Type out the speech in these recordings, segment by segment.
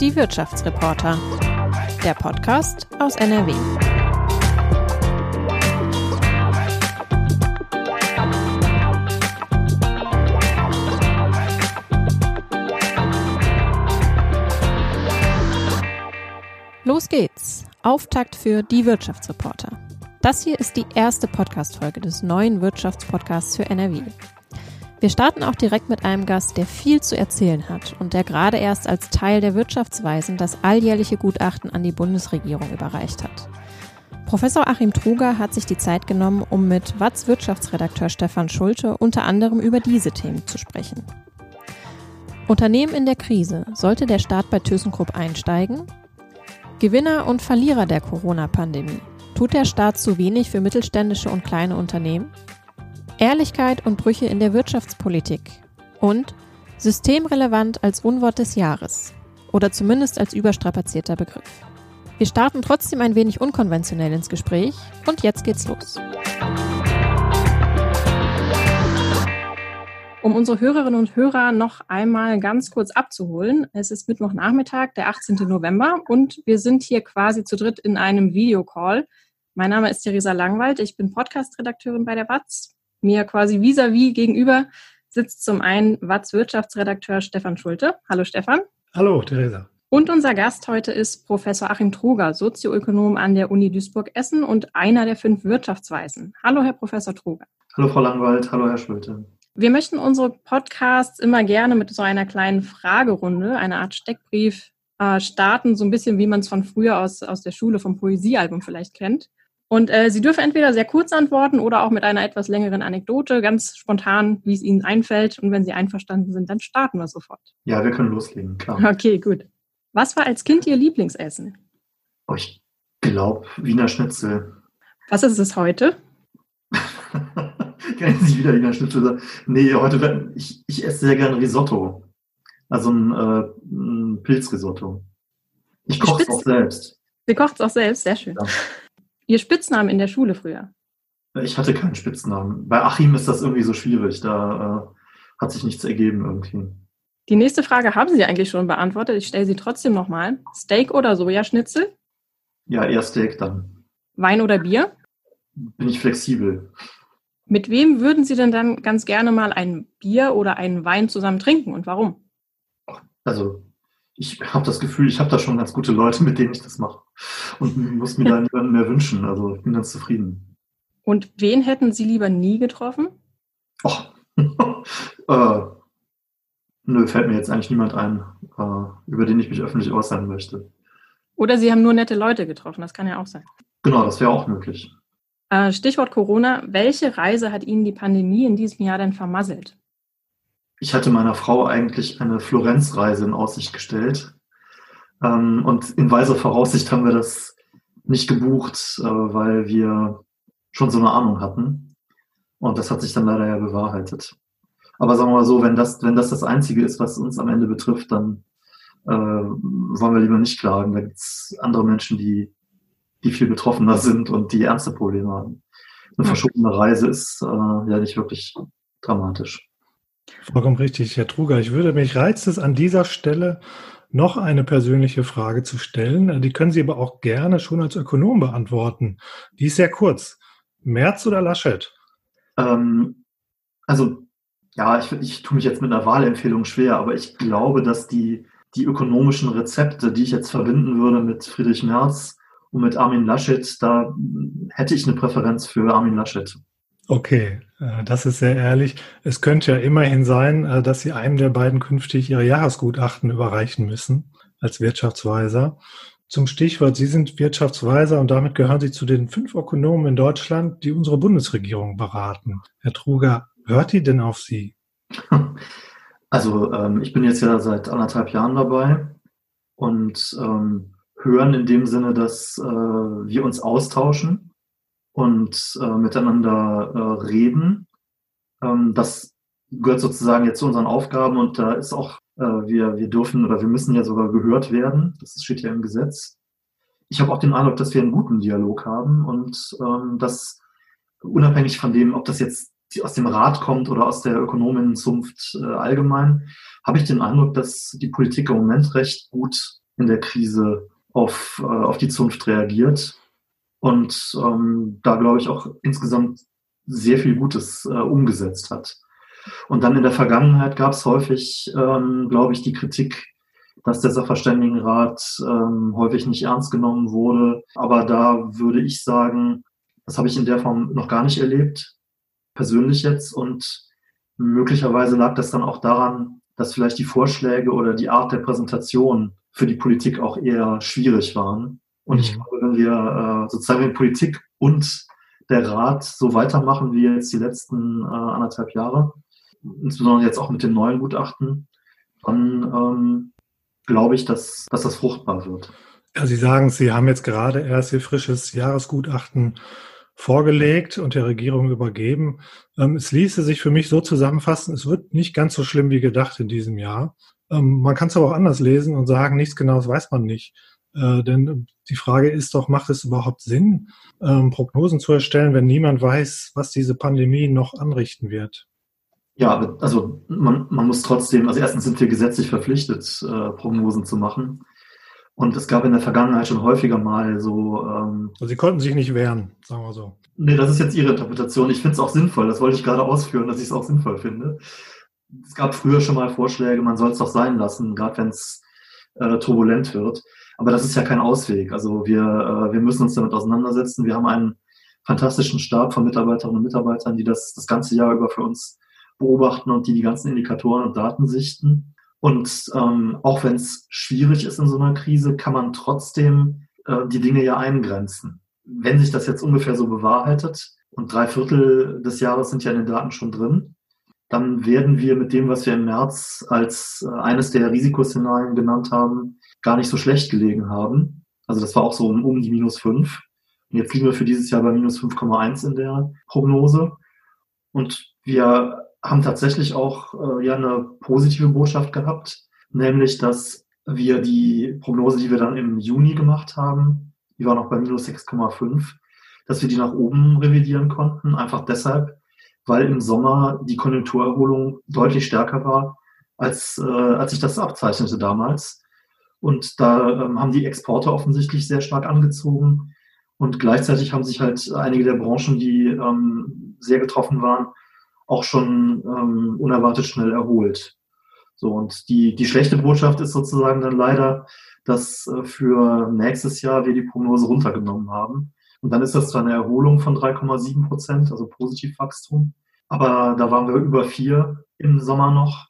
Die Wirtschaftsreporter. Der Podcast aus NRW. Los geht's. Auftakt für die Wirtschaftsreporter. Das hier ist die erste Podcast-Folge des neuen Wirtschaftspodcasts für NRW. Wir starten auch direkt mit einem Gast, der viel zu erzählen hat und der gerade erst als Teil der Wirtschaftsweisen das alljährliche Gutachten an die Bundesregierung überreicht hat. Professor Achim Truger hat sich die Zeit genommen, um mit Watz Wirtschaftsredakteur Stefan Schulte unter anderem über diese Themen zu sprechen. Unternehmen in der Krise. Sollte der Staat bei ThyssenKrupp einsteigen? Gewinner und Verlierer der Corona-Pandemie. Tut der Staat zu wenig für mittelständische und kleine Unternehmen? Ehrlichkeit und Brüche in der Wirtschaftspolitik und systemrelevant als Unwort des Jahres oder zumindest als überstrapazierter Begriff. Wir starten trotzdem ein wenig unkonventionell ins Gespräch und jetzt geht's los. Um unsere Hörerinnen und Hörer noch einmal ganz kurz abzuholen, es ist Mittwochnachmittag, der 18. November und wir sind hier quasi zu dritt in einem Videocall. Mein Name ist Theresa Langwald, ich bin Podcast-Redakteurin bei der WAZ mir quasi vis-à-vis -vis gegenüber sitzt zum einen Watz Wirtschaftsredakteur Stefan Schulte. Hallo Stefan. Hallo Theresa. Und unser Gast heute ist Professor Achim Truger, Sozioökonom an der Uni Duisburg-Essen und einer der fünf Wirtschaftsweisen. Hallo, Herr Professor Truger. Hallo, Frau Langwald. Hallo, Herr Schulte. Wir möchten unsere Podcasts immer gerne mit so einer kleinen Fragerunde, einer Art Steckbrief äh, starten, so ein bisschen wie man es von früher aus, aus der Schule vom Poesiealbum vielleicht kennt. Und äh, Sie dürfen entweder sehr kurz antworten oder auch mit einer etwas längeren Anekdote, ganz spontan, wie es Ihnen einfällt. Und wenn Sie einverstanden sind, dann starten wir sofort. Ja, wir können loslegen, klar. Okay, gut. Was war als Kind Ihr Lieblingsessen? Oh, ich glaube, Wiener Schnitzel. Was ist es heute? Kennen Sie wieder Wiener Schnitzel? Nee, heute, ich, ich esse sehr gerne Risotto. Also ein, äh, ein Pilzrisotto. Ich koche es auch selbst. Sie kocht es auch selbst, sehr schön. Ja. Ihr Spitzname in der Schule früher? Ich hatte keinen Spitznamen. Bei Achim ist das irgendwie so schwierig. Da äh, hat sich nichts ergeben irgendwie. Die nächste Frage haben Sie eigentlich schon beantwortet. Ich stelle sie trotzdem nochmal. Steak oder Sojaschnitzel? Ja, eher Steak dann. Wein oder Bier? Bin ich flexibel. Mit wem würden Sie denn dann ganz gerne mal ein Bier oder einen Wein zusammen trinken und warum? Also ich habe das Gefühl, ich habe da schon ganz gute Leute, mit denen ich das mache. Und muss mir da niemanden mehr wünschen. Also ich bin ganz zufrieden. Und wen hätten Sie lieber nie getroffen? Och, äh, nö, fällt mir jetzt eigentlich niemand ein, äh, über den ich mich öffentlich äußern möchte. Oder Sie haben nur nette Leute getroffen, das kann ja auch sein. Genau, das wäre auch möglich. Äh, Stichwort Corona. Welche Reise hat Ihnen die Pandemie in diesem Jahr denn vermasselt? Ich hatte meiner Frau eigentlich eine Florenzreise in Aussicht gestellt. Ähm, und in weiser Voraussicht haben wir das nicht gebucht, äh, weil wir schon so eine Ahnung hatten. Und das hat sich dann leider ja bewahrheitet. Aber sagen wir mal so, wenn das, wenn das das Einzige ist, was uns am Ende betrifft, dann äh, wollen wir lieber nicht klagen. Da gibt es andere Menschen, die, die viel betroffener sind und die ernste Probleme haben. Eine verschobene Reise ist äh, ja nicht wirklich dramatisch. Vollkommen richtig, Herr Truger. Ich würde mich reizt es an dieser Stelle noch eine persönliche Frage zu stellen. Die können Sie aber auch gerne schon als Ökonom beantworten. Die ist sehr kurz. Merz oder Laschet? Ähm, also, ja, ich, ich tue mich jetzt mit einer Wahlempfehlung schwer, aber ich glaube, dass die, die ökonomischen Rezepte, die ich jetzt verbinden würde mit Friedrich Merz und mit Armin Laschet, da hätte ich eine Präferenz für Armin Laschet. Okay, äh, das ist sehr ehrlich. Es könnte ja immerhin sein, äh, dass Sie einem der beiden künftig Ihre Jahresgutachten überreichen müssen als Wirtschaftsweiser. Zum Stichwort, Sie sind Wirtschaftsweiser und damit gehören Sie zu den fünf Ökonomen in Deutschland, die unsere Bundesregierung beraten. Herr Truger, hört die denn auf Sie? Also ähm, ich bin jetzt ja seit anderthalb Jahren dabei und ähm, hören in dem Sinne, dass äh, wir uns austauschen und äh, miteinander äh, reden. Ähm, das gehört sozusagen jetzt zu unseren Aufgaben und da ist auch, äh, wir, wir dürfen oder wir müssen ja sogar gehört werden. Das steht ja im Gesetz. Ich habe auch den Eindruck, dass wir einen guten Dialog haben und ähm, dass unabhängig von dem, ob das jetzt aus dem Rat kommt oder aus der Ökonominnenzunft äh, allgemein, habe ich den Eindruck, dass die Politik im Moment recht gut in der Krise auf, äh, auf die Zunft reagiert und ähm, da glaube ich auch insgesamt sehr viel Gutes äh, umgesetzt hat. Und dann in der Vergangenheit gab es häufig, ähm, glaube ich, die Kritik, dass der Sachverständigenrat ähm, häufig nicht ernst genommen wurde. Aber da würde ich sagen, das habe ich in der Form noch gar nicht erlebt, persönlich jetzt. Und möglicherweise lag das dann auch daran, dass vielleicht die Vorschläge oder die Art der Präsentation für die Politik auch eher schwierig waren. Und ich mhm. glaube, wenn wir äh, sozusagen in Politik und der Rat so weitermachen wie jetzt die letzten äh, anderthalb Jahre, insbesondere jetzt auch mit dem neuen Gutachten, dann ähm, glaube ich, dass, dass das fruchtbar wird. Ja, Sie sagen, Sie haben jetzt gerade erst Ihr frisches Jahresgutachten vorgelegt und der Regierung übergeben. Ähm, es ließe sich für mich so zusammenfassen, es wird nicht ganz so schlimm wie gedacht in diesem Jahr. Ähm, man kann es aber auch anders lesen und sagen, nichts Genaues weiß man nicht. Äh, denn die Frage ist doch, macht es überhaupt Sinn, ähm, Prognosen zu erstellen, wenn niemand weiß, was diese Pandemie noch anrichten wird? Ja, also man, man muss trotzdem, also erstens sind wir gesetzlich verpflichtet, äh, Prognosen zu machen. Und es gab in der Vergangenheit schon häufiger mal so. Ähm, also Sie konnten sich nicht wehren, sagen wir so. Nee, das ist jetzt Ihre Interpretation. Ich finde es auch sinnvoll. Das wollte ich gerade ausführen, dass ich es auch sinnvoll finde. Es gab früher schon mal Vorschläge, man soll es doch sein lassen, gerade wenn es äh, turbulent wird. Aber das ist ja kein Ausweg. Also wir, äh, wir müssen uns damit auseinandersetzen. Wir haben einen fantastischen Stab von Mitarbeiterinnen und Mitarbeitern, die das das ganze Jahr über für uns beobachten und die die ganzen Indikatoren und Daten sichten. Und ähm, auch wenn es schwierig ist in so einer Krise, kann man trotzdem äh, die Dinge ja eingrenzen. Wenn sich das jetzt ungefähr so bewahrheitet und drei Viertel des Jahres sind ja in den Daten schon drin, dann werden wir mit dem, was wir im März als äh, eines der Risikoszenarien genannt haben, gar nicht so schlecht gelegen haben. Also das war auch so um, um die minus fünf. Und jetzt liegen wir für dieses Jahr bei minus 5,1 in der Prognose. Und wir haben tatsächlich auch äh, ja eine positive Botschaft gehabt, nämlich dass wir die Prognose, die wir dann im Juni gemacht haben, die war noch bei minus 6,5, dass wir die nach oben revidieren konnten, einfach deshalb, weil im Sommer die Konjunkturerholung deutlich stärker war, als, äh, als sich das abzeichnete damals. Und da ähm, haben die Exporte offensichtlich sehr stark angezogen. Und gleichzeitig haben sich halt einige der Branchen, die ähm, sehr getroffen waren, auch schon ähm, unerwartet schnell erholt. So, und die, die schlechte Botschaft ist sozusagen dann leider, dass äh, für nächstes Jahr wir die Prognose runtergenommen haben. Und dann ist das zwar eine Erholung von 3,7 Prozent, also Positivwachstum, aber da waren wir über vier im Sommer noch.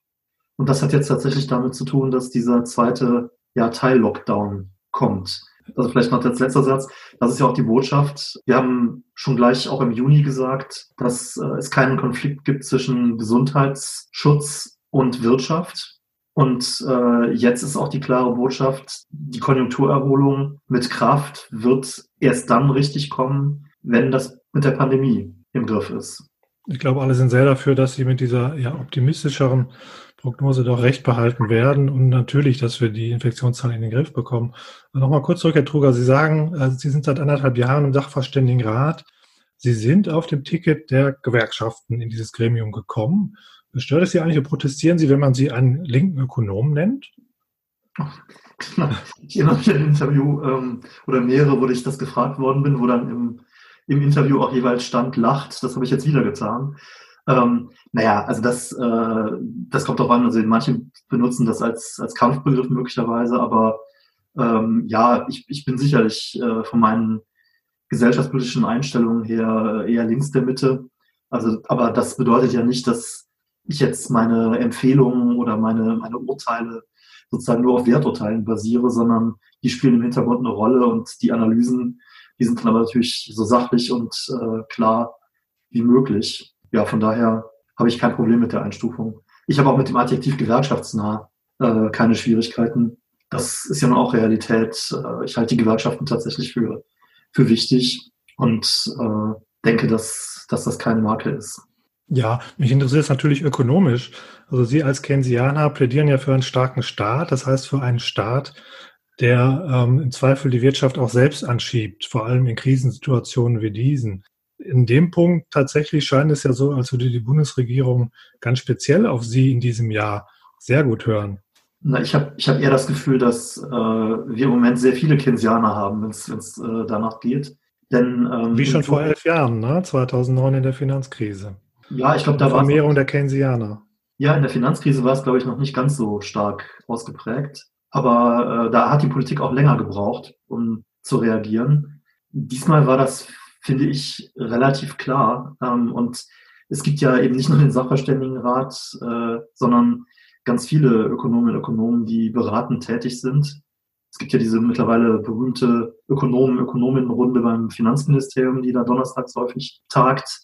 Und das hat jetzt tatsächlich damit zu tun, dass dieser zweite ja, Teil-Lockdown kommt. Also vielleicht noch als letzter Satz. Das ist ja auch die Botschaft. Wir haben schon gleich auch im Juni gesagt, dass äh, es keinen Konflikt gibt zwischen Gesundheitsschutz und Wirtschaft. Und äh, jetzt ist auch die klare Botschaft, die Konjunkturerholung mit Kraft wird erst dann richtig kommen, wenn das mit der Pandemie im Griff ist. Ich glaube, alle sind sehr dafür, dass sie mit dieser ja, optimistischeren Prognose doch recht behalten werden und natürlich, dass wir die Infektionszahlen in den Griff bekommen. Nochmal kurz zurück, Herr Truger. Sie sagen, also Sie sind seit anderthalb Jahren im Sachverständigenrat. Sie sind auf dem Ticket der Gewerkschaften in dieses Gremium gekommen. Stört es Sie eigentlich protestieren Sie, wenn man Sie einen linken Ökonom nennt? An ein Interview ähm, oder mehrere, wo ich das gefragt worden bin, wo dann im, im Interview auch jeweils stand, lacht. Das habe ich jetzt wieder getan. Ähm, naja, also das, äh, das kommt auch an. Also manche benutzen das als, als Kampfbegriff möglicherweise, aber ähm, ja, ich, ich bin sicherlich äh, von meinen gesellschaftspolitischen Einstellungen her eher links der Mitte. Also, aber das bedeutet ja nicht, dass ich jetzt meine Empfehlungen oder meine, meine Urteile sozusagen nur auf Werturteilen basiere, sondern die spielen im Hintergrund eine Rolle und die Analysen, die sind dann aber natürlich so sachlich und äh, klar wie möglich ja, von daher habe ich kein Problem mit der Einstufung. Ich habe auch mit dem Adjektiv gewerkschaftsnah äh, keine Schwierigkeiten. Das ist ja nun auch Realität. Äh, ich halte die Gewerkschaften tatsächlich für, für wichtig und äh, denke, dass, dass das keine Marke ist. Ja, mich interessiert es natürlich ökonomisch. Also Sie als Keynesianer plädieren ja für einen starken Staat, das heißt für einen Staat, der ähm, im Zweifel die Wirtschaft auch selbst anschiebt, vor allem in Krisensituationen wie diesen. In dem Punkt tatsächlich scheint es ja so, als würde die Bundesregierung ganz speziell auf Sie in diesem Jahr sehr gut hören. Na, ich habe ich hab eher das Gefühl, dass äh, wir im Moment sehr viele Keynesianer haben, wenn es äh, danach geht. Denn, ähm, Wie schon vor elf Jahren, ne? 2009 in der Finanzkrise. Ja, ich glaube, da war Vermehrung der Keynesianer. Ja, in der Finanzkrise war es, glaube ich, noch nicht ganz so stark ausgeprägt. Aber äh, da hat die Politik auch länger gebraucht, um zu reagieren. Diesmal war das, finde ich, relativ klar. Ähm, und es gibt ja eben nicht nur den Sachverständigenrat, äh, sondern ganz viele Ökonominnen und Ökonomen, die beratend tätig sind. Es gibt ja diese mittlerweile berühmte Ökonomen-Ökonominnenrunde beim Finanzministerium, die da donnerstags häufig tagt.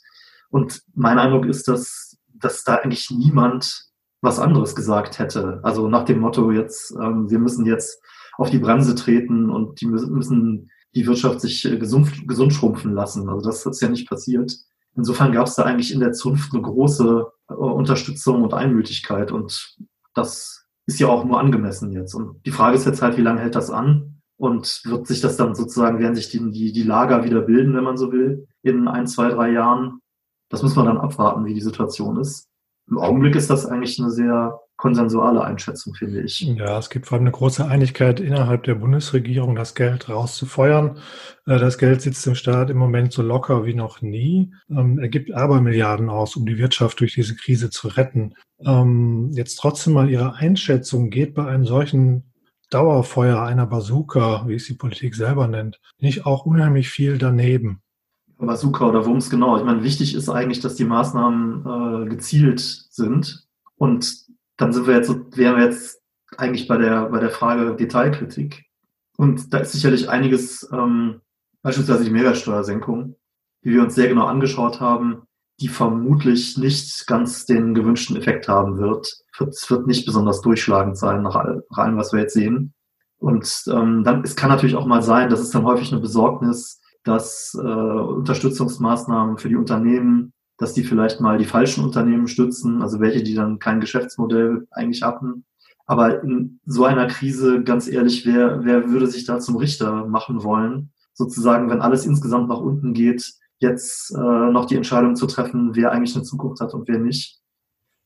Und mein Eindruck ist, dass, dass da eigentlich niemand was anderes gesagt hätte. Also nach dem Motto jetzt, ähm, wir müssen jetzt auf die Bremse treten und die müssen die Wirtschaft sich äh, gesund, gesund schrumpfen lassen. Also das ist ja nicht passiert. Insofern gab es da eigentlich in der Zunft eine große äh, Unterstützung und Einmütigkeit und das ist ja auch nur angemessen jetzt. Und die Frage ist jetzt halt, wie lange hält das an? Und wird sich das dann sozusagen, werden sich die, die, die Lager wieder bilden, wenn man so will, in ein, zwei, drei Jahren? Das muss man dann abwarten, wie die Situation ist. Im Augenblick ist das eigentlich eine sehr konsensuale Einschätzung, finde ich. Ja, es gibt vor allem eine große Einigkeit innerhalb der Bundesregierung, das Geld rauszufeuern. Äh, das Geld sitzt im Staat im Moment so locker wie noch nie. Ähm, er gibt aber Milliarden aus, um die Wirtschaft durch diese Krise zu retten. Ähm, jetzt trotzdem mal Ihre Einschätzung, geht bei einem solchen Dauerfeuer einer Bazooka, wie es die Politik selber nennt, nicht auch unheimlich viel daneben? Bazooka oder Wumms, genau. Ich meine, wichtig ist eigentlich, dass die Maßnahmen äh, gezielt sind und dann sind wir jetzt, wären wir jetzt eigentlich bei der, bei der Frage Detailkritik. Und da ist sicherlich einiges, ähm, beispielsweise die Mehrwertsteuersenkung, die wir uns sehr genau angeschaut haben, die vermutlich nicht ganz den gewünschten Effekt haben wird. Es wird nicht besonders durchschlagend sein nach, allem, was wir jetzt sehen. Und ähm, dann, es kann natürlich auch mal sein, das ist dann häufig eine Besorgnis, dass äh, Unterstützungsmaßnahmen für die Unternehmen dass die vielleicht mal die falschen Unternehmen stützen, also welche, die dann kein Geschäftsmodell eigentlich hatten. Aber in so einer Krise, ganz ehrlich, wer, wer würde sich da zum Richter machen wollen? Sozusagen, wenn alles insgesamt nach unten geht, jetzt äh, noch die Entscheidung zu treffen, wer eigentlich eine Zukunft hat und wer nicht.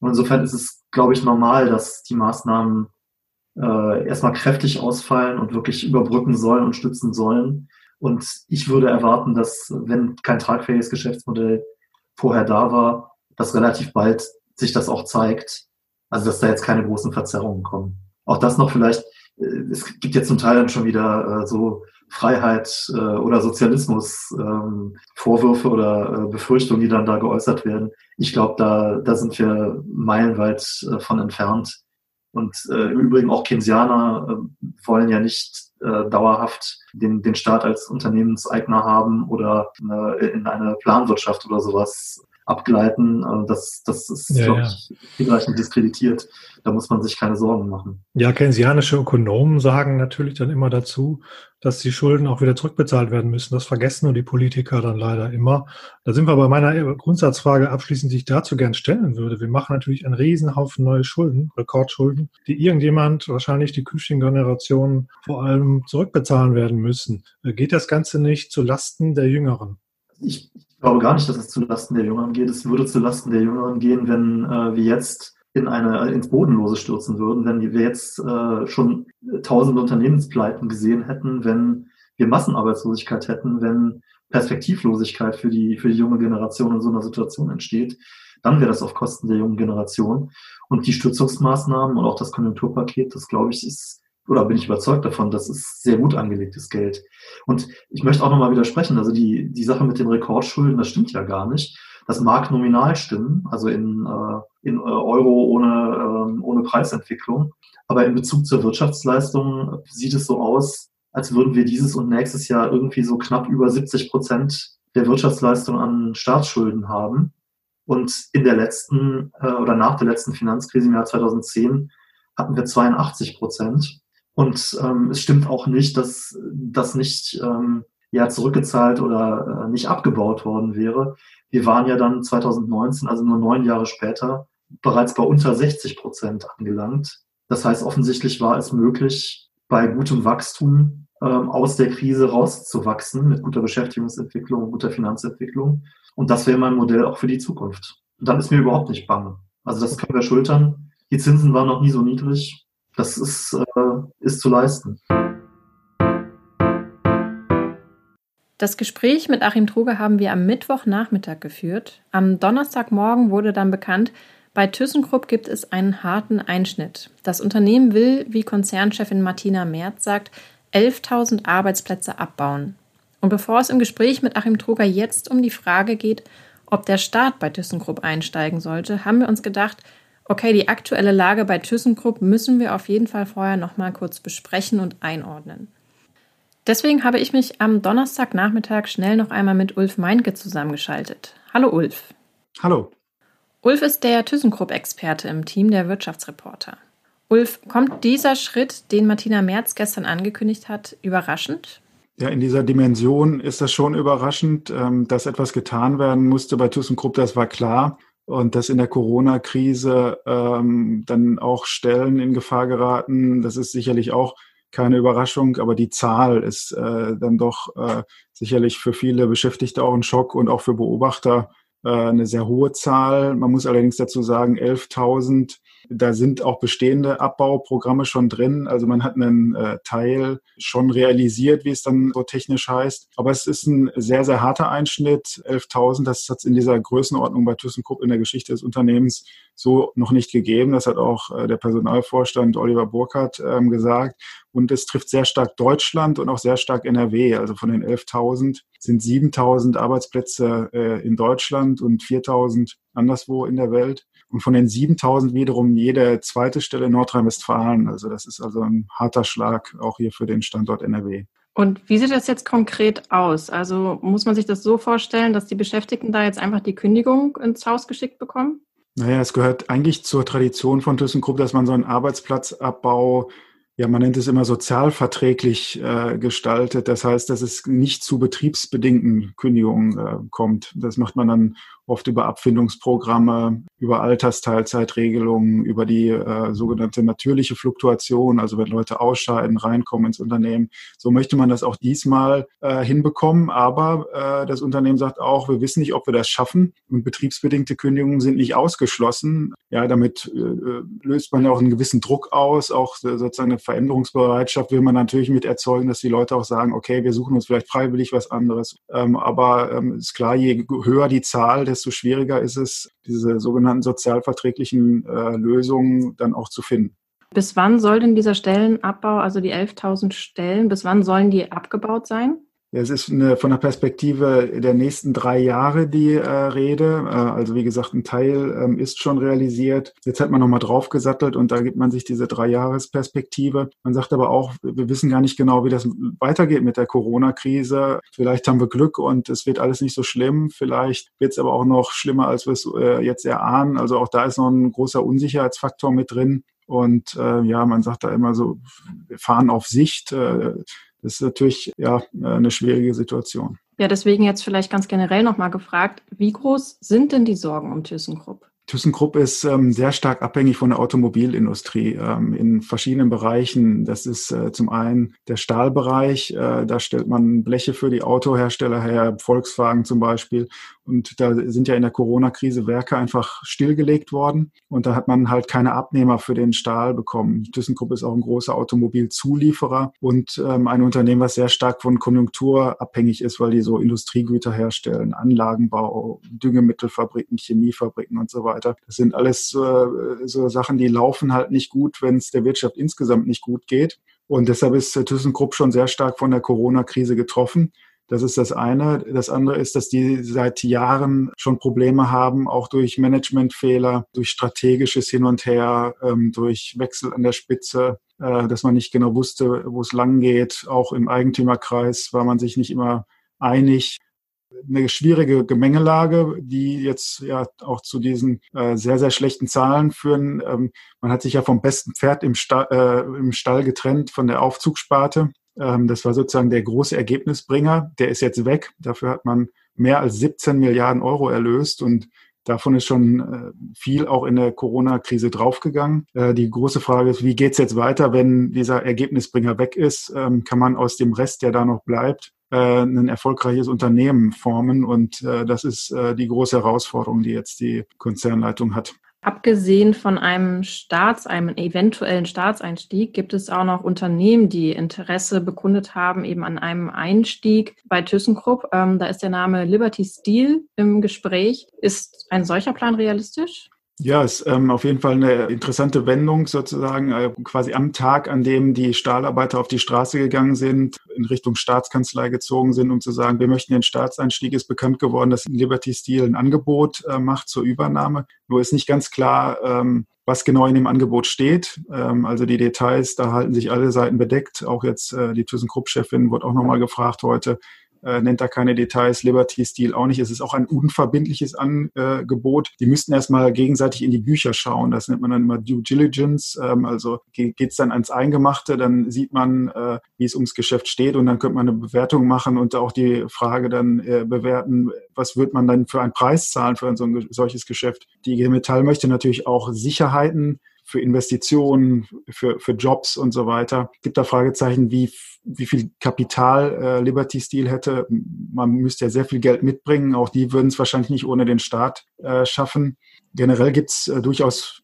Und insofern ist es, glaube ich, normal, dass die Maßnahmen äh, erstmal kräftig ausfallen und wirklich überbrücken sollen und stützen sollen. Und ich würde erwarten, dass, wenn kein tragfähiges Geschäftsmodell vorher da war, dass relativ bald sich das auch zeigt. Also dass da jetzt keine großen Verzerrungen kommen. Auch das noch vielleicht, äh, es gibt jetzt zum Teil dann schon wieder äh, so Freiheit äh, oder Sozialismus ähm, Vorwürfe oder äh, Befürchtungen, die dann da geäußert werden. Ich glaube, da, da sind wir meilenweit äh, von entfernt. Und äh, im Übrigen auch Keynesianer äh, wollen ja nicht äh, dauerhaft den, den Staat als Unternehmenseigner haben oder äh, in eine Planwirtschaft oder sowas abgleiten. Das, das ist, ja, glaube ich, hinreichend diskreditiert. Da muss man sich keine Sorgen machen. Ja, keynesianische Ökonomen sagen natürlich dann immer dazu, dass die Schulden auch wieder zurückbezahlt werden müssen. Das vergessen nur die Politiker dann leider immer. Da sind wir bei meiner Grundsatzfrage abschließend, die ich dazu gern stellen würde. Wir machen natürlich einen Riesenhaufen neue Schulden, Rekordschulden, die irgendjemand, wahrscheinlich die künftigen Generationen, vor allem zurückbezahlen werden müssen. Geht das Ganze nicht zu Lasten der Jüngeren? Ich ich glaube gar nicht, dass es zulasten der Jüngeren geht. Es würde zulasten der Jüngeren gehen, wenn äh, wir jetzt in eine ins Bodenlose stürzen würden, wenn wir jetzt äh, schon tausende Unternehmenspleiten gesehen hätten, wenn wir Massenarbeitslosigkeit hätten, wenn Perspektivlosigkeit für die für die junge Generation in so einer Situation entsteht, dann wäre das auf Kosten der jungen Generation. Und die Stützungsmaßnahmen und auch das Konjunkturpaket, das glaube ich, ist oder bin ich überzeugt davon, das ist sehr gut angelegtes Geld. Und ich möchte auch nochmal widersprechen, also die, die Sache mit den Rekordschulden, das stimmt ja gar nicht. Das mag nominal stimmen, also in, äh, in äh, Euro ohne, äh, ohne Preisentwicklung. Aber in Bezug zur Wirtschaftsleistung sieht es so aus, als würden wir dieses und nächstes Jahr irgendwie so knapp über 70 Prozent der Wirtschaftsleistung an Staatsschulden haben. Und in der letzten äh, oder nach der letzten Finanzkrise im Jahr 2010 hatten wir 82 Prozent. Und ähm, es stimmt auch nicht, dass das nicht ähm, ja zurückgezahlt oder äh, nicht abgebaut worden wäre. Wir waren ja dann 2019, also nur neun Jahre später, bereits bei unter 60 Prozent angelangt. Das heißt, offensichtlich war es möglich, bei gutem Wachstum ähm, aus der Krise rauszuwachsen mit guter Beschäftigungsentwicklung, guter Finanzentwicklung. Und das wäre mein Modell auch für die Zukunft. Und dann ist mir überhaupt nicht bang. Also das können wir schultern. Die Zinsen waren noch nie so niedrig. Das ist, äh, ist zu leisten. Das Gespräch mit Achim Truge haben wir am Mittwochnachmittag geführt. Am Donnerstagmorgen wurde dann bekannt, bei ThyssenKrupp gibt es einen harten Einschnitt. Das Unternehmen will, wie Konzernchefin Martina Merz sagt, 11.000 Arbeitsplätze abbauen. Und bevor es im Gespräch mit Achim Truger jetzt um die Frage geht, ob der Staat bei ThyssenKrupp einsteigen sollte, haben wir uns gedacht, okay, die aktuelle Lage bei ThyssenKrupp müssen wir auf jeden Fall vorher nochmal kurz besprechen und einordnen. Deswegen habe ich mich am Donnerstagnachmittag schnell noch einmal mit Ulf Meinke zusammengeschaltet. Hallo Ulf. Hallo. Ulf ist der ThyssenKrupp-Experte im Team der Wirtschaftsreporter. Ulf, kommt dieser Schritt, den Martina Merz gestern angekündigt hat, überraschend? Ja, in dieser Dimension ist das schon überraschend, ähm, dass etwas getan werden musste bei ThyssenKrupp, das war klar. Und dass in der Corona-Krise ähm, dann auch Stellen in Gefahr geraten, das ist sicherlich auch keine Überraschung, aber die Zahl ist äh, dann doch äh, sicherlich für viele Beschäftigte auch ein Schock und auch für Beobachter äh, eine sehr hohe Zahl. Man muss allerdings dazu sagen, 11.000 da sind auch bestehende Abbauprogramme schon drin. Also man hat einen äh, Teil schon realisiert, wie es dann so technisch heißt. Aber es ist ein sehr, sehr harter Einschnitt. 11.000, das hat es in dieser Größenordnung bei ThyssenKrupp in der Geschichte des Unternehmens so noch nicht gegeben. Das hat auch äh, der Personalvorstand Oliver Burkhardt ähm, gesagt. Und es trifft sehr stark Deutschland und auch sehr stark NRW. Also von den 11.000 sind 7.000 Arbeitsplätze äh, in Deutschland und 4.000 anderswo in der Welt. Und von den 7000 wiederum jede zweite Stelle in Nordrhein-Westfalen. Also das ist also ein harter Schlag auch hier für den Standort NRW. Und wie sieht das jetzt konkret aus? Also muss man sich das so vorstellen, dass die Beschäftigten da jetzt einfach die Kündigung ins Haus geschickt bekommen? Naja, es gehört eigentlich zur Tradition von ThyssenKrupp, dass man so einen Arbeitsplatzabbau ja, man nennt es immer sozialverträglich äh, gestaltet. Das heißt, dass es nicht zu betriebsbedingten Kündigungen äh, kommt. Das macht man dann oft über Abfindungsprogramme, über Altersteilzeitregelungen, über die äh, sogenannte natürliche Fluktuation, also wenn Leute ausscheiden, reinkommen ins Unternehmen. So möchte man das auch diesmal äh, hinbekommen, aber äh, das Unternehmen sagt auch, wir wissen nicht, ob wir das schaffen und betriebsbedingte Kündigungen sind nicht ausgeschlossen. Ja, damit äh, äh löst man ja auch einen gewissen Druck aus, auch sozusagen eine Veränderungsbereitschaft will man natürlich mit erzeugen, dass die Leute auch sagen, okay, wir suchen uns vielleicht freiwillig was anderes. Ähm, aber ähm, ist klar, je höher die Zahl, desto schwieriger ist es, diese sogenannten sozialverträglichen äh, Lösungen dann auch zu finden. Bis wann soll denn dieser Stellenabbau, also die 11.000 Stellen, bis wann sollen die abgebaut sein? Es ist eine, von der Perspektive der nächsten drei Jahre die äh, Rede. Äh, also wie gesagt, ein Teil ähm, ist schon realisiert. Jetzt hat man nochmal draufgesattelt und da gibt man sich diese drei Jahresperspektive. Man sagt aber auch, wir wissen gar nicht genau, wie das weitergeht mit der Corona-Krise. Vielleicht haben wir Glück und es wird alles nicht so schlimm. Vielleicht wird es aber auch noch schlimmer, als wir es äh, jetzt erahnen. Also auch da ist noch ein großer Unsicherheitsfaktor mit drin. Und äh, ja, man sagt da immer so, wir fahren auf Sicht. Äh, das ist natürlich ja eine schwierige Situation. Ja, deswegen jetzt vielleicht ganz generell nochmal gefragt, wie groß sind denn die Sorgen um ThyssenKrupp? ThyssenKrupp ist ähm, sehr stark abhängig von der Automobilindustrie ähm, in verschiedenen Bereichen. Das ist äh, zum einen der Stahlbereich. Äh, da stellt man Bleche für die Autohersteller her, Volkswagen zum Beispiel. Und da sind ja in der Corona-Krise Werke einfach stillgelegt worden. Und da hat man halt keine Abnehmer für den Stahl bekommen. ThyssenKrupp ist auch ein großer Automobilzulieferer und ähm, ein Unternehmen, was sehr stark von Konjunktur abhängig ist, weil die so Industriegüter herstellen, Anlagenbau, Düngemittelfabriken, Chemiefabriken und so weiter. Das sind alles äh, so Sachen, die laufen halt nicht gut, wenn es der Wirtschaft insgesamt nicht gut geht. Und deshalb ist ThyssenKrupp schon sehr stark von der Corona-Krise getroffen. Das ist das eine. Das andere ist, dass die seit Jahren schon Probleme haben, auch durch Managementfehler, durch strategisches Hin und Her, ähm, durch Wechsel an der Spitze, äh, dass man nicht genau wusste, wo es lang geht. Auch im Eigentümerkreis war man sich nicht immer einig. Eine schwierige Gemengelage, die jetzt ja auch zu diesen äh, sehr, sehr schlechten Zahlen führen. Ähm, man hat sich ja vom besten Pferd im Stall, äh, im Stall getrennt, von der Aufzugssparte. Ähm, das war sozusagen der große Ergebnisbringer. Der ist jetzt weg. Dafür hat man mehr als 17 Milliarden Euro erlöst und Davon ist schon äh, viel auch in der Corona-Krise draufgegangen. Äh, die große Frage ist, wie geht's jetzt weiter, wenn dieser Ergebnisbringer weg ist? Ähm, kann man aus dem Rest, der da noch bleibt, äh, ein erfolgreiches Unternehmen formen? Und das ist die große Herausforderung, die jetzt die Konzernleitung hat. Abgesehen von einem Staats, einem eventuellen Staatseinstieg, gibt es auch noch Unternehmen, die Interesse bekundet haben, eben an einem Einstieg bei ThyssenKrupp. Ähm, da ist der Name Liberty Steel im Gespräch. Ist ein solcher Plan realistisch? Ja, ist ähm, auf jeden Fall eine interessante Wendung sozusagen, äh, quasi am Tag, an dem die Stahlarbeiter auf die Straße gegangen sind, in Richtung Staatskanzlei gezogen sind, um zu sagen, wir möchten den Staatseinstieg, ist bekannt geworden, dass Liberty Steel ein Angebot äh, macht zur Übernahme. Nur ist nicht ganz klar, ähm, was genau in dem Angebot steht. Ähm, also die Details, da halten sich alle Seiten bedeckt. Auch jetzt äh, die ThyssenKrupp-Chefin wurde auch nochmal gefragt heute, äh, nennt da keine Details, Liberty Steel auch nicht. Es ist auch ein unverbindliches Angebot. Die müssten erstmal gegenseitig in die Bücher schauen. Das nennt man dann immer Due Diligence. Ähm, also geht es dann ans Eingemachte, dann sieht man, äh, wie es ums Geschäft steht und dann könnte man eine Bewertung machen und auch die Frage dann äh, bewerten, was wird man dann für einen Preis zahlen für ein so ein solches Geschäft. Die IG Metall möchte natürlich auch Sicherheiten für Investitionen, für, für Jobs und so weiter. Es gibt da Fragezeichen, wie, wie viel Kapital äh, Liberty Steel hätte. Man müsste ja sehr viel Geld mitbringen. Auch die würden es wahrscheinlich nicht ohne den Staat äh, schaffen. Generell gibt es äh, durchaus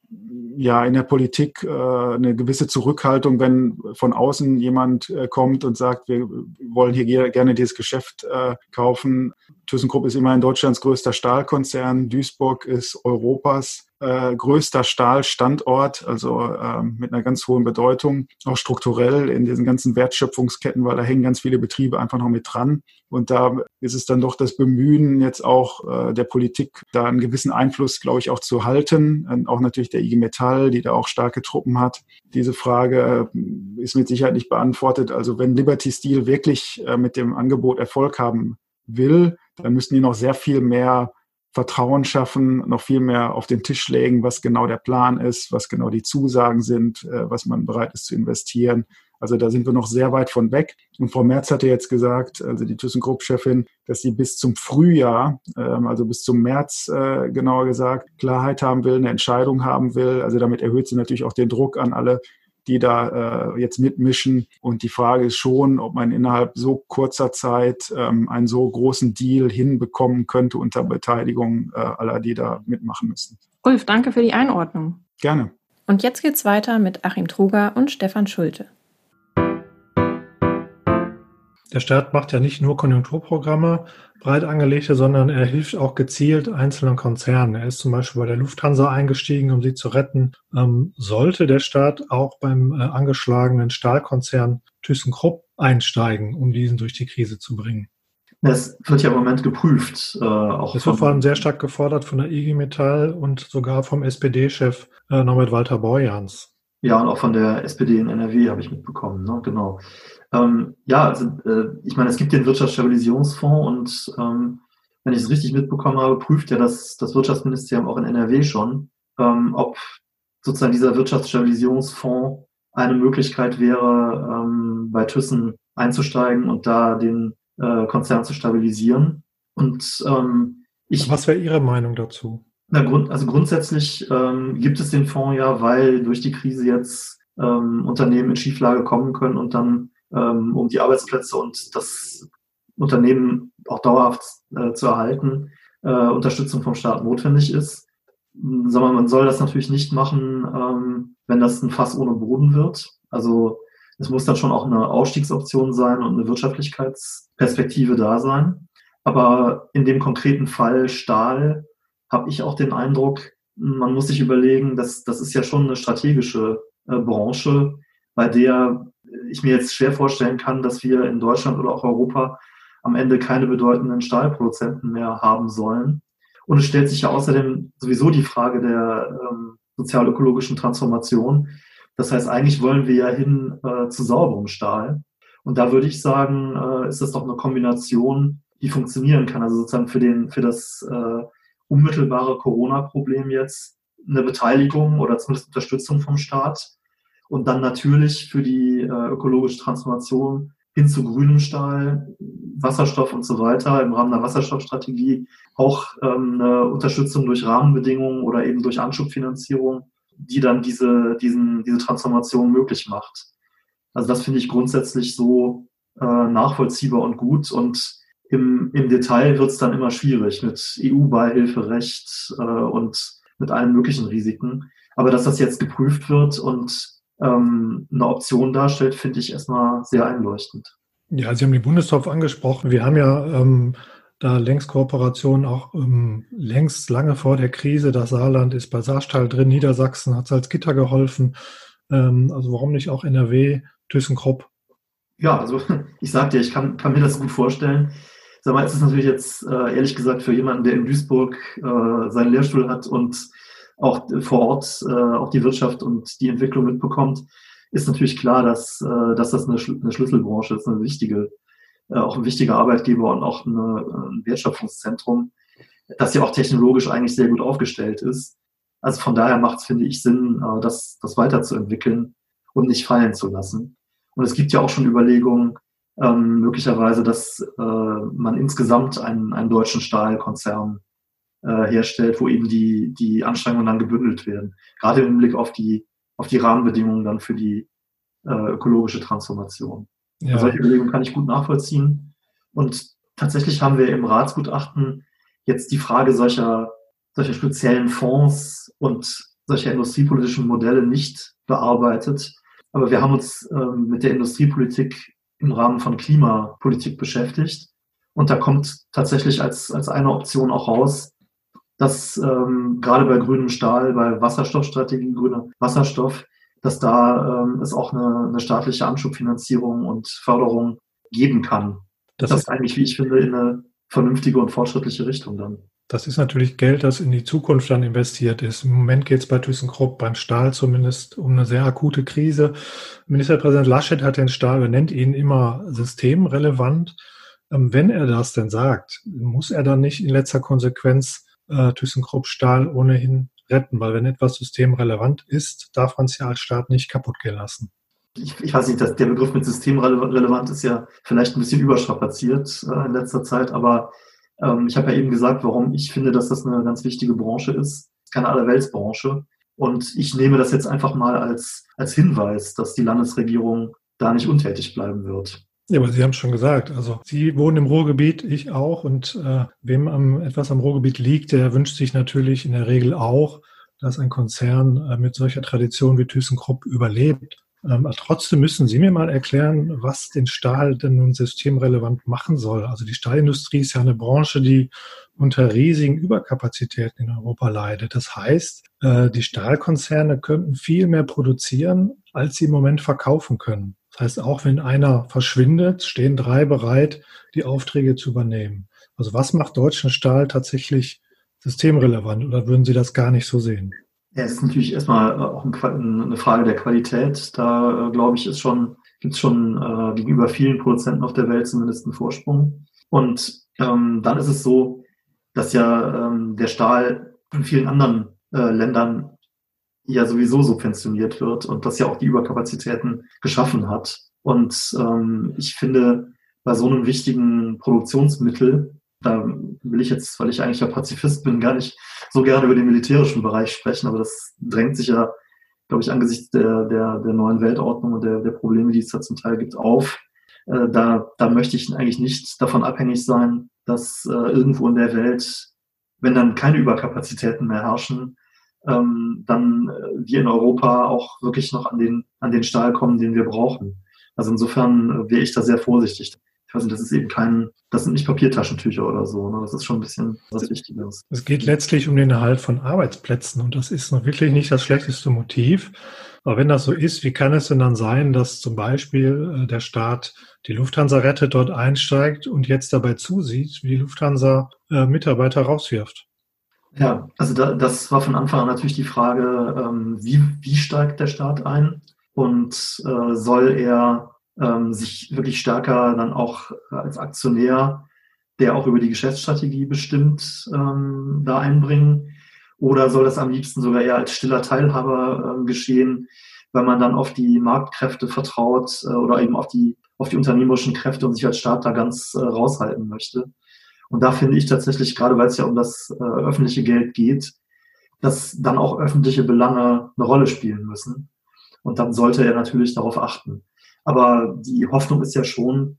ja in der Politik äh, eine gewisse Zurückhaltung, wenn von außen jemand äh, kommt und sagt, wir wollen hier gerne dieses Geschäft äh, kaufen. ThyssenKrupp ist immerhin Deutschlands größter Stahlkonzern. Duisburg ist Europas äh, größter Stahlstandort, also äh, mit einer ganz hohen Bedeutung, auch strukturell in diesen ganzen Wertschöpfungsketten, weil da hängen ganz viele Betriebe einfach noch mit dran. Und da ist es dann doch das Bemühen jetzt auch äh, der Politik, da einen gewissen Einfluss, glaube ich, auch zu halten. Und auch natürlich der IG Metall, die da auch starke Truppen hat. Diese Frage äh, ist mit Sicherheit nicht beantwortet. Also wenn Liberty Steel wirklich äh, mit dem Angebot Erfolg haben will, dann müssen die noch sehr viel mehr Vertrauen schaffen, noch viel mehr auf den Tisch legen, was genau der Plan ist, was genau die Zusagen sind, äh, was man bereit ist zu investieren. Also da sind wir noch sehr weit von weg. Und Frau Merz hatte jetzt gesagt, also die ThyssenKrupp-Chefin, dass sie bis zum Frühjahr, ähm, also bis zum März äh, genauer gesagt, Klarheit haben will, eine Entscheidung haben will. Also damit erhöht sie natürlich auch den Druck an alle die da äh, jetzt mitmischen. Und die Frage ist schon, ob man innerhalb so kurzer Zeit ähm, einen so großen Deal hinbekommen könnte unter Beteiligung äh, aller, die da mitmachen müssen. Ulf, danke für die Einordnung. Gerne. Und jetzt geht's weiter mit Achim Truger und Stefan Schulte. Der Staat macht ja nicht nur Konjunkturprogramme breit angelegte, sondern er hilft auch gezielt einzelnen Konzernen. Er ist zum Beispiel bei der Lufthansa eingestiegen, um sie zu retten. Ähm, sollte der Staat auch beim äh, angeschlagenen Stahlkonzern ThyssenKrupp einsteigen, um diesen durch die Krise zu bringen? Es wird ja im Moment geprüft. Äh, auch es wird vor allem sehr stark gefordert von der IG Metall und sogar vom SPD-Chef äh, Norbert Walter Borjans. Ja, und auch von der SPD in NRW habe ich mitbekommen, ne? genau. Ähm, ja, also äh, ich meine, es gibt den Wirtschaftsstabilisierungsfonds und ähm, wenn ich es richtig mitbekommen habe, prüft ja das, das Wirtschaftsministerium auch in NRW schon, ähm, ob sozusagen dieser Wirtschaftsstabilisierungsfonds eine Möglichkeit wäre, ähm, bei Thyssen einzusteigen und da den äh, Konzern zu stabilisieren. Und ähm, ich. Was wäre Ihre Meinung dazu? Na, grund, also grundsätzlich ähm, gibt es den Fonds ja, weil durch die Krise jetzt ähm, Unternehmen in Schieflage kommen können und dann ähm, um die Arbeitsplätze und das Unternehmen auch dauerhaft äh, zu erhalten, äh, Unterstützung vom Staat notwendig ist. Sondern man soll das natürlich nicht machen, ähm, wenn das ein Fass ohne Boden wird. Also es muss dann schon auch eine Ausstiegsoption sein und eine Wirtschaftlichkeitsperspektive da sein. Aber in dem konkreten Fall Stahl habe ich auch den Eindruck, man muss sich überlegen, dass das ist ja schon eine strategische äh, Branche, bei der ich mir jetzt schwer vorstellen kann, dass wir in Deutschland oder auch Europa am Ende keine bedeutenden Stahlproduzenten mehr haben sollen. Und es stellt sich ja außerdem sowieso die Frage der ähm, sozial-ökologischen Transformation. Das heißt, eigentlich wollen wir ja hin äh, zu sauberem Stahl. Und da würde ich sagen, äh, ist das doch eine Kombination, die funktionieren kann. Also sozusagen für, den, für das äh, unmittelbare Corona-Problem jetzt eine Beteiligung oder zumindest Unterstützung vom Staat und dann natürlich für die äh, ökologische Transformation hin zu grünem Stahl, Wasserstoff und so weiter im Rahmen der Wasserstoffstrategie auch ähm, eine Unterstützung durch Rahmenbedingungen oder eben durch Anschubfinanzierung, die dann diese, diesen, diese Transformation möglich macht. Also das finde ich grundsätzlich so äh, nachvollziehbar und gut und im, im Detail wird es dann immer schwierig mit EU-Beihilferecht äh, und mit allen möglichen Risiken. Aber dass das jetzt geprüft wird und ähm, eine Option darstellt, finde ich erstmal sehr einleuchtend. Ja, Sie haben die Bundestorf angesprochen. Wir haben ja ähm, da längst Kooperationen auch ähm, längst lange vor der Krise. Das Saarland ist bei Saarstahl drin, Niedersachsen hat Salzgitter geholfen. Ähm, also warum nicht auch NRW, ThyssenKrupp? Ja, also ich sagte, ich kann, kann mir das gut vorstellen. Sag mal, es ist natürlich jetzt äh, ehrlich gesagt für jemanden, der in Duisburg äh, seinen Lehrstuhl hat und auch vor Ort äh, auch die Wirtschaft und die Entwicklung mitbekommt, ist natürlich klar, dass, äh, dass das eine, Schl eine Schlüsselbranche ist, eine wichtige, äh, auch ein wichtiger Arbeitgeber und auch ein Wertschöpfungszentrum, das ja auch technologisch eigentlich sehr gut aufgestellt ist. Also von daher macht es, finde ich, Sinn, äh, das, das weiterzuentwickeln und nicht fallen zu lassen. Und es gibt ja auch schon Überlegungen, ähm, möglicherweise, dass äh, man insgesamt einen, einen deutschen Stahlkonzern äh, herstellt, wo eben die, die Anstrengungen dann gebündelt werden. Gerade im Blick auf die, auf die Rahmenbedingungen dann für die äh, ökologische Transformation. Ja. Also solche Überlegungen kann ich gut nachvollziehen. Und tatsächlich haben wir im Ratsgutachten jetzt die Frage solcher, solcher speziellen Fonds und solcher industriepolitischen Modelle nicht bearbeitet. Aber wir haben uns ähm, mit der Industriepolitik im Rahmen von Klimapolitik beschäftigt. Und da kommt tatsächlich als, als eine Option auch raus, dass ähm, gerade bei grünem Stahl, bei Wasserstoffstrategie, grüner Wasserstoff, dass da ähm, es auch eine, eine staatliche Anschubfinanzierung und Förderung geben kann. Das, das ist eigentlich, wie ich finde, in eine vernünftige und fortschrittliche Richtung dann. Das ist natürlich Geld, das in die Zukunft dann investiert ist. Im Moment geht es bei ThyssenKrupp, beim Stahl zumindest, um eine sehr akute Krise. Ministerpräsident Laschet hat den Stahl, er nennt ihn immer systemrelevant. Ähm, wenn er das denn sagt, muss er dann nicht in letzter Konsequenz äh, ThyssenKrupp Stahl ohnehin retten, weil wenn etwas systemrelevant ist, darf man es ja als Staat nicht kaputt gehen lassen. Ich, ich weiß nicht, dass der Begriff mit systemrelevant ist ja vielleicht ein bisschen überstrapaziert äh, in letzter Zeit, aber ähm, ich habe ja eben gesagt, warum ich finde, dass das eine ganz wichtige Branche ist. Keine Allerweltsbranche. Und ich nehme das jetzt einfach mal als, als Hinweis, dass die Landesregierung da nicht untätig bleiben wird. Ja, aber Sie haben es schon gesagt. Also Sie wohnen im Ruhrgebiet, ich auch. Und äh, wem am, etwas am Ruhrgebiet liegt, der wünscht sich natürlich in der Regel auch, dass ein Konzern äh, mit solcher Tradition wie ThyssenKrupp überlebt. Ähm, trotzdem müssen Sie mir mal erklären, was den Stahl denn nun systemrelevant machen soll. Also die Stahlindustrie ist ja eine Branche, die unter riesigen Überkapazitäten in Europa leidet. Das heißt, äh, die Stahlkonzerne könnten viel mehr produzieren, als sie im Moment verkaufen können. Das heißt, auch wenn einer verschwindet, stehen drei bereit, die Aufträge zu übernehmen. Also was macht deutschen Stahl tatsächlich systemrelevant oder würden Sie das gar nicht so sehen? Ja, es ist natürlich erstmal auch eine Frage der Qualität. Da, äh, glaube ich, ist schon, gibt es schon äh, gegenüber vielen Produzenten auf der Welt zumindest einen Vorsprung. Und ähm, dann ist es so, dass ja ähm, der Stahl in vielen anderen äh, Ländern ja sowieso subventioniert wird und das ja auch die Überkapazitäten geschaffen hat. Und ähm, ich finde, bei so einem wichtigen Produktionsmittel, da will ich jetzt, weil ich eigentlich ja Pazifist bin, gar nicht so gerne über den militärischen Bereich sprechen, aber das drängt sich ja, glaube ich, angesichts der, der, der neuen Weltordnung und der, der Probleme, die es da zum Teil gibt, auf. Äh, da, da möchte ich eigentlich nicht davon abhängig sein, dass äh, irgendwo in der Welt, wenn dann keine Überkapazitäten mehr herrschen, ähm, dann äh, wir in Europa auch wirklich noch an den, an den Stahl kommen, den wir brauchen. Also insofern äh, wäre ich da sehr vorsichtig. Ich weiß nicht, das ist eben kein, das sind nicht Papiertaschentücher oder so. Ne? Das ist schon ein bisschen was Wichtiges. Es geht letztlich um den Erhalt von Arbeitsplätzen und das ist noch wirklich nicht das schlechteste Motiv. Aber wenn das so ist, wie kann es denn dann sein, dass zum Beispiel äh, der Staat die Lufthansa rettet, dort einsteigt und jetzt dabei zusieht, wie die Lufthansa äh, Mitarbeiter rauswirft? Ja, also da, das war von Anfang an natürlich die Frage, ähm, wie, wie steigt der Staat ein und äh, soll er ähm, sich wirklich stärker dann auch als Aktionär, der auch über die Geschäftsstrategie bestimmt, ähm, da einbringen? Oder soll das am liebsten sogar eher als stiller Teilhaber äh, geschehen, weil man dann auf die Marktkräfte vertraut äh, oder eben auf die, auf die unternehmerischen Kräfte und sich als Staat da ganz äh, raushalten möchte. Und da finde ich tatsächlich, gerade weil es ja um das äh, öffentliche Geld geht, dass dann auch öffentliche Belange eine Rolle spielen müssen. Und dann sollte er natürlich darauf achten. Aber die Hoffnung ist ja schon,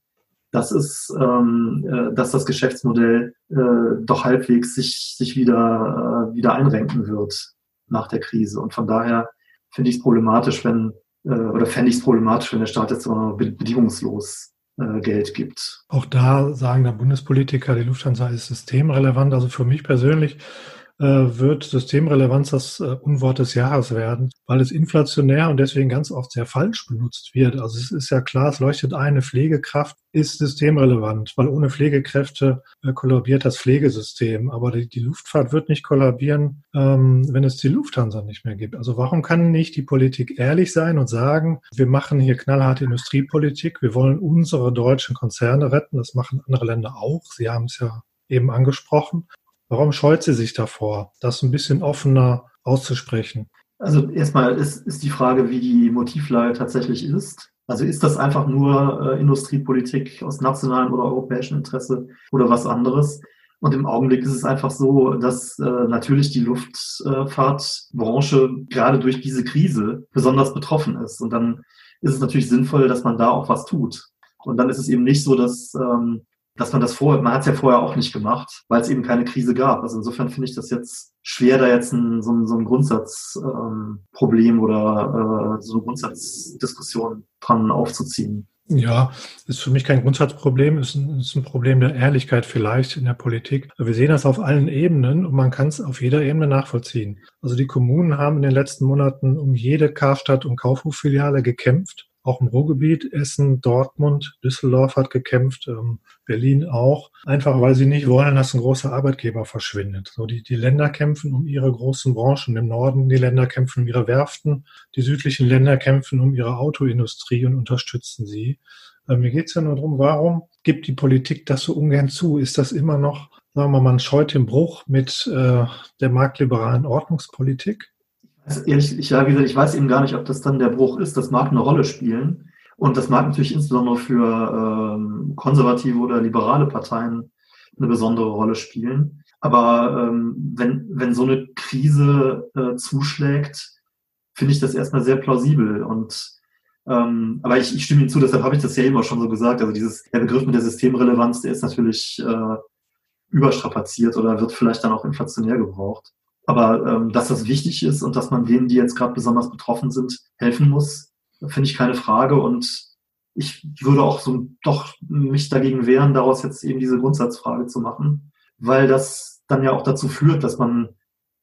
dass es, ähm, äh, dass das Geschäftsmodell äh, doch halbwegs sich, sich wieder, äh, wieder einrenken wird nach der Krise. Und von daher finde ich es problematisch, wenn, äh, oder fände ich es problematisch, wenn der Staat jetzt immer bedingungslos äh, Geld gibt. Auch da sagen der Bundespolitiker, die Lufthansa ist systemrelevant. Also für mich persönlich wird Systemrelevanz das äh, Unwort des Jahres werden, weil es inflationär und deswegen ganz oft sehr falsch benutzt wird. Also es ist ja klar, es leuchtet ein, eine Pflegekraft ist systemrelevant, weil ohne Pflegekräfte äh, kollabiert das Pflegesystem. Aber die, die Luftfahrt wird nicht kollabieren, ähm, wenn es die Lufthansa nicht mehr gibt. Also warum kann nicht die Politik ehrlich sein und sagen, wir machen hier knallharte Industriepolitik, wir wollen unsere deutschen Konzerne retten, das machen andere Länder auch. Sie haben es ja eben angesprochen. Warum scheut sie sich davor, das ein bisschen offener auszusprechen? Also erstmal ist, ist die Frage, wie die Motivlage tatsächlich ist. Also ist das einfach nur äh, Industriepolitik aus nationalem oder europäischem Interesse oder was anderes? Und im Augenblick ist es einfach so, dass äh, natürlich die Luftfahrtbranche gerade durch diese Krise besonders betroffen ist. Und dann ist es natürlich sinnvoll, dass man da auch was tut. Und dann ist es eben nicht so, dass ähm, dass man das vorher, man hat es ja vorher auch nicht gemacht, weil es eben keine Krise gab. Also insofern finde ich das jetzt schwer, da jetzt ein, so, ein, so ein Grundsatzproblem ähm, oder äh, so eine Grundsatzdiskussion dran aufzuziehen. Ja, ist für mich kein Grundsatzproblem, ist ein, ist ein Problem der Ehrlichkeit vielleicht in der Politik. Wir sehen das auf allen Ebenen und man kann es auf jeder Ebene nachvollziehen. Also die Kommunen haben in den letzten Monaten um jede Karstadt- und Kaufhoffiliale gekämpft auch im Ruhrgebiet, Essen, Dortmund, Düsseldorf hat gekämpft, ähm, Berlin auch, einfach weil sie nicht wollen, dass ein großer Arbeitgeber verschwindet. So die, die Länder kämpfen um ihre großen Branchen im Norden, die Länder kämpfen um ihre Werften, die südlichen Länder kämpfen um ihre Autoindustrie und unterstützen sie. Äh, mir geht es ja nur darum, warum gibt die Politik das so ungern zu? Ist das immer noch, sagen wir mal, man scheut den Bruch mit äh, der marktliberalen Ordnungspolitik? Also ehrlich, ich, ja, wie gesagt, ich weiß eben gar nicht, ob das dann der Bruch ist. Das mag eine Rolle spielen. Und das mag natürlich insbesondere für ähm, konservative oder liberale Parteien eine besondere Rolle spielen. Aber ähm, wenn, wenn so eine Krise äh, zuschlägt, finde ich das erstmal sehr plausibel. Und ähm, aber ich, ich stimme Ihnen zu, deshalb habe ich das ja immer schon so gesagt. Also dieses der Begriff mit der Systemrelevanz, der ist natürlich äh, überstrapaziert oder wird vielleicht dann auch inflationär gebraucht. Aber ähm, dass das wichtig ist und dass man denen, die jetzt gerade besonders betroffen sind, helfen muss, finde ich keine Frage. Und ich würde auch so doch mich dagegen wehren, daraus jetzt eben diese Grundsatzfrage zu machen, weil das dann ja auch dazu führt, dass man,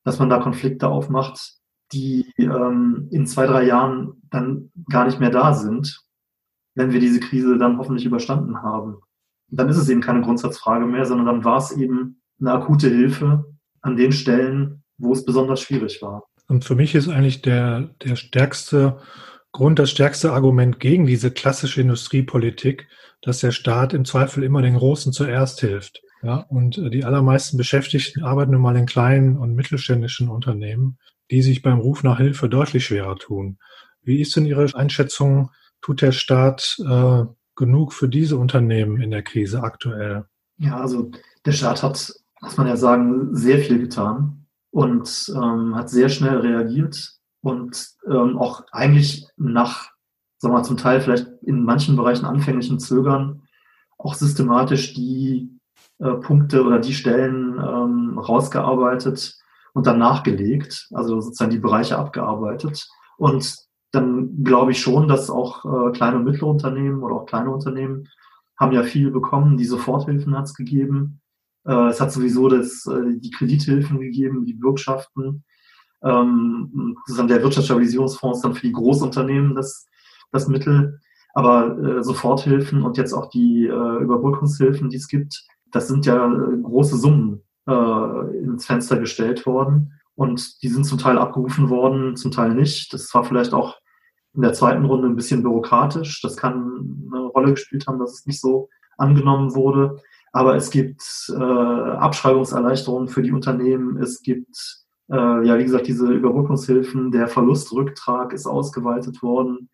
dass man da Konflikte aufmacht, die ähm, in zwei, drei Jahren dann gar nicht mehr da sind, wenn wir diese Krise dann hoffentlich überstanden haben. Dann ist es eben keine Grundsatzfrage mehr, sondern dann war es eben eine akute Hilfe an den Stellen, wo es besonders schwierig war. Und für mich ist eigentlich der, der stärkste Grund, das stärkste Argument gegen diese klassische Industriepolitik, dass der Staat im Zweifel immer den Großen zuerst hilft. Ja, und äh, die allermeisten Beschäftigten arbeiten nun mal in kleinen und mittelständischen Unternehmen, die sich beim Ruf nach Hilfe deutlich schwerer tun. Wie ist denn Ihre Einschätzung? Tut der Staat äh, genug für diese Unternehmen in der Krise aktuell? Ja, also der Staat hat, muss man ja sagen, sehr viel getan und ähm, hat sehr schnell reagiert und ähm, auch eigentlich nach, sagen wir mal, zum Teil vielleicht in manchen Bereichen anfänglichen Zögern auch systematisch die äh, Punkte oder die Stellen ähm, rausgearbeitet und dann nachgelegt, also sozusagen die Bereiche abgearbeitet. Und dann glaube ich schon, dass auch äh, kleine und mittlere Unternehmen oder auch kleine Unternehmen haben ja viel bekommen. Die Soforthilfen hat es gegeben. Äh, es hat sowieso das, äh, die Kredithilfen gegeben, die Bürgschaften. Ähm, sozusagen der Wirtschaftsstabilisierungsfonds dann für die Großunternehmen das, das Mittel. Aber äh, Soforthilfen und jetzt auch die äh, Überbrückungshilfen, die es gibt, das sind ja äh, große Summen äh, ins Fenster gestellt worden. Und die sind zum Teil abgerufen worden, zum Teil nicht. Das war vielleicht auch in der zweiten Runde ein bisschen bürokratisch. Das kann eine Rolle gespielt haben, dass es nicht so angenommen wurde. Aber es gibt äh, Abschreibungserleichterungen für die Unternehmen. Es gibt, äh, ja, wie gesagt, diese Überbrückungshilfen. Der Verlustrücktrag ist ausgeweitet worden.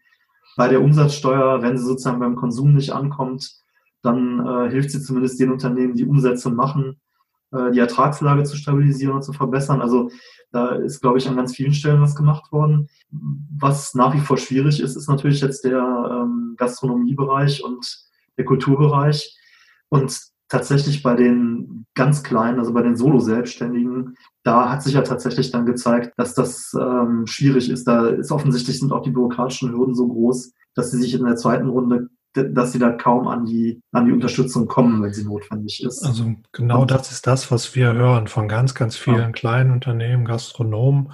bei der Umsatzsteuer, wenn sie sozusagen beim Konsum nicht ankommt, dann äh, hilft sie zumindest den Unternehmen, die Umsätze machen, äh, die Ertragslage zu stabilisieren und zu verbessern. Also da ist, glaube ich, an ganz vielen Stellen was gemacht worden. Was nach wie vor schwierig ist, ist natürlich jetzt der ähm, Gastronomiebereich und der Kulturbereich. Und tatsächlich bei den ganz kleinen, also bei den Solo-Selbstständigen, da hat sich ja tatsächlich dann gezeigt, dass das ähm, schwierig ist. Da ist offensichtlich sind auch die bürokratischen Hürden so groß, dass sie sich in der zweiten Runde dass sie da kaum an die, an die Unterstützung kommen, wenn sie notwendig ist. Also genau und, das ist das, was wir hören von ganz, ganz vielen ja. kleinen Unternehmen, Gastronomen.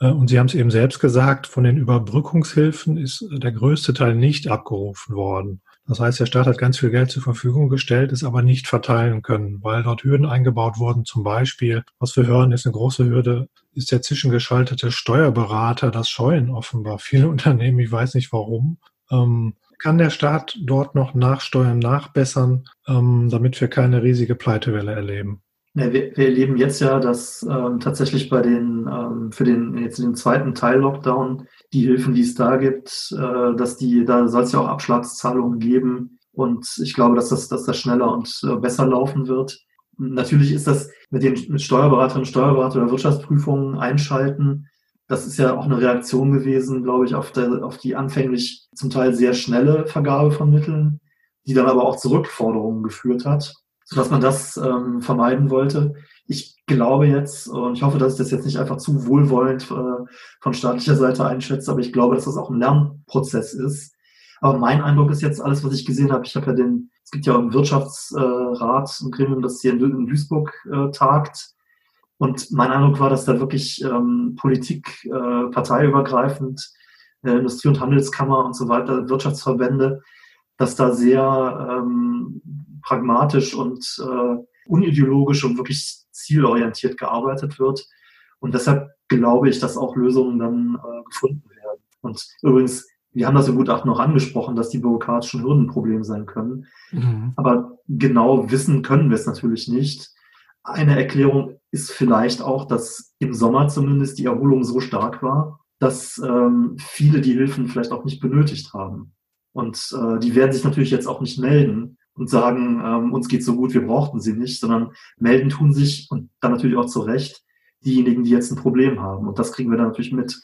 Äh, und Sie haben es eben selbst gesagt, von den Überbrückungshilfen ist der größte Teil nicht abgerufen worden. Das heißt, der Staat hat ganz viel Geld zur Verfügung gestellt, ist aber nicht verteilen können, weil dort Hürden eingebaut wurden. Zum Beispiel, was wir hören, ist eine große Hürde, ist der zwischengeschaltete Steuerberater. Das scheuen offenbar viele Unternehmen. Ich weiß nicht warum. Ähm, kann der Staat dort noch nachsteuern, nachbessern, ähm, damit wir keine riesige Pleitewelle erleben? Ja, wir, wir, erleben jetzt ja, dass ähm, tatsächlich bei den ähm, für den jetzt den zweiten Teil Lockdown die Hilfen, die es da gibt, äh, dass die da soll es ja auch Abschlagszahlungen geben und ich glaube, dass das dass das schneller und äh, besser laufen wird. Natürlich ist das mit den mit Steuerberaterinnen und Steuerberater oder Wirtschaftsprüfungen einschalten das ist ja auch eine Reaktion gewesen, glaube ich, auf, der, auf die anfänglich zum Teil sehr schnelle Vergabe von Mitteln, die dann aber auch zu Rückforderungen geführt hat, sodass man das ähm, vermeiden wollte. Ich glaube jetzt, und ich hoffe, dass ich das jetzt nicht einfach zu wohlwollend äh, von staatlicher Seite einschätze, aber ich glaube, dass das auch ein Lernprozess ist. Aber mein Eindruck ist jetzt alles, was ich gesehen habe. Ich habe ja den, es gibt ja auch einen Wirtschaftsrat, ein Gremium, das hier in Duisburg äh, tagt und mein Eindruck war, dass da wirklich ähm, Politik, äh, parteiübergreifend, äh, Industrie- und Handelskammer und so weiter, Wirtschaftsverbände, dass da sehr ähm, pragmatisch und äh, unideologisch und wirklich zielorientiert gearbeitet wird. Und deshalb glaube ich, dass auch Lösungen dann äh, gefunden werden. Und übrigens, wir haben das im Gutachten noch angesprochen, dass die bürokratischen Hürden ein Problem sein können. Mhm. Aber genau wissen können wir es natürlich nicht. Eine Erklärung ist vielleicht auch, dass im Sommer zumindest die Erholung so stark war, dass ähm, viele die Hilfen vielleicht auch nicht benötigt haben. Und äh, die werden sich natürlich jetzt auch nicht melden und sagen, ähm, uns geht so gut, wir brauchten sie nicht, sondern melden tun sich und dann natürlich auch zu Recht diejenigen, die jetzt ein Problem haben. Und das kriegen wir dann natürlich mit.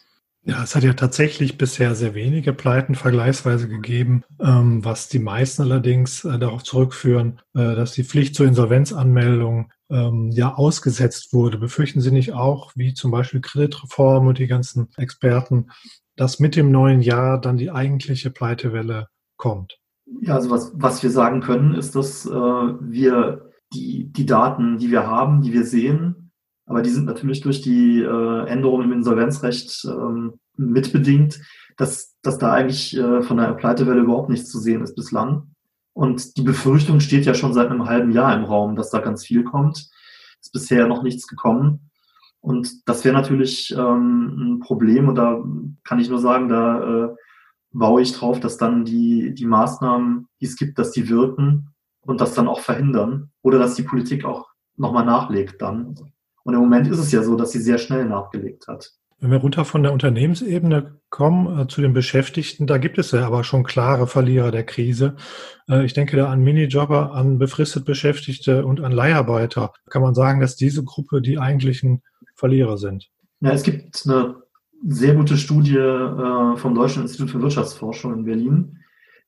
Ja, es hat ja tatsächlich bisher sehr wenige Pleiten vergleichsweise gegeben, ähm, was die meisten allerdings äh, darauf zurückführen, äh, dass die Pflicht zur Insolvenzanmeldung ähm, ja ausgesetzt wurde. Befürchten Sie nicht auch, wie zum Beispiel Kreditreform und die ganzen Experten, dass mit dem neuen Jahr dann die eigentliche Pleitewelle kommt? Ja, also was, was wir sagen können, ist, dass äh, wir die, die Daten, die wir haben, die wir sehen, aber die sind natürlich durch die äh, Änderungen im Insolvenzrecht ähm, mitbedingt, dass, dass da eigentlich äh, von der Pleitewelle überhaupt nichts zu sehen ist bislang. Und die Befürchtung steht ja schon seit einem halben Jahr im Raum, dass da ganz viel kommt. Ist bisher noch nichts gekommen. Und das wäre natürlich ähm, ein Problem. Und da kann ich nur sagen, da äh, baue ich drauf, dass dann die, die Maßnahmen, die es gibt, dass die wirken und das dann auch verhindern. Oder dass die Politik auch nochmal nachlegt dann. Und im Moment ist es ja so, dass sie sehr schnell nachgelegt hat. Wenn wir runter von der Unternehmensebene kommen äh, zu den Beschäftigten, da gibt es ja aber schon klare Verlierer der Krise. Äh, ich denke da an Minijobber, an befristet Beschäftigte und an Leiharbeiter. Kann man sagen, dass diese Gruppe die eigentlichen Verlierer sind? Ja, es gibt eine sehr gute Studie äh, vom Deutschen Institut für Wirtschaftsforschung in Berlin,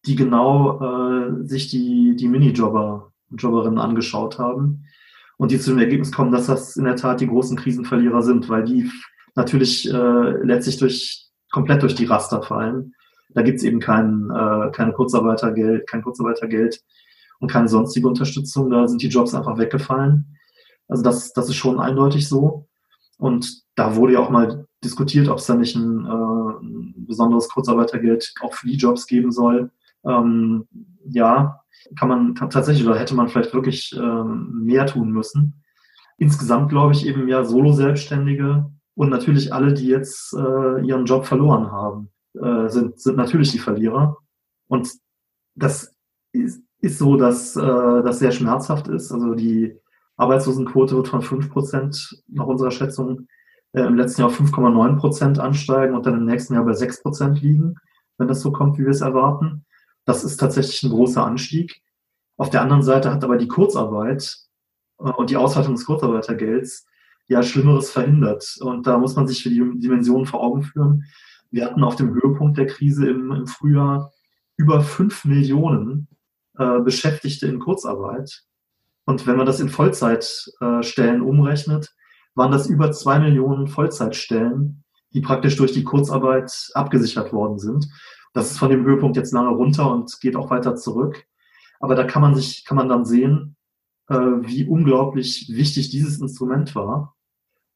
die genau äh, sich die, die Minijobber Jobberinnen angeschaut haben und die zu dem Ergebnis kommen, dass das in der Tat die großen Krisenverlierer sind, weil die natürlich äh, letztlich durch komplett durch die Raster fallen. Da gibt's eben kein, äh, keine Kurzarbeitergeld, kein Kurzarbeitergeld und keine sonstige Unterstützung. Da sind die Jobs einfach weggefallen. Also das, das ist schon eindeutig so. Und da wurde ja auch mal diskutiert, ob es da nicht ein, äh, ein besonderes Kurzarbeitergeld auch für die Jobs geben soll. Ähm, ja, kann man tatsächlich oder hätte man vielleicht wirklich ähm, mehr tun müssen. Insgesamt glaube ich eben ja Solo-Selbstständige und natürlich alle, die jetzt äh, ihren Job verloren haben, äh, sind, sind natürlich die Verlierer. Und das ist, ist so, dass äh, das sehr schmerzhaft ist. Also die Arbeitslosenquote wird von fünf Prozent nach unserer Schätzung äh, im letzten Jahr auf 5,9 Prozent ansteigen und dann im nächsten Jahr bei sechs Prozent liegen. wenn das so kommt, wie wir es erwarten. Das ist tatsächlich ein großer Anstieg. Auf der anderen Seite hat aber die Kurzarbeit äh, und die Ausweitung des Kurzarbeitergelds ja Schlimmeres verhindert. Und da muss man sich für die Dimensionen vor Augen führen. Wir hatten auf dem Höhepunkt der Krise im, im Frühjahr über fünf Millionen äh, Beschäftigte in Kurzarbeit. Und wenn man das in Vollzeitstellen äh, umrechnet, waren das über zwei Millionen Vollzeitstellen, die praktisch durch die Kurzarbeit abgesichert worden sind. Das ist von dem Höhepunkt jetzt lange runter und geht auch weiter zurück. Aber da kann man sich, kann man dann sehen, äh, wie unglaublich wichtig dieses Instrument war,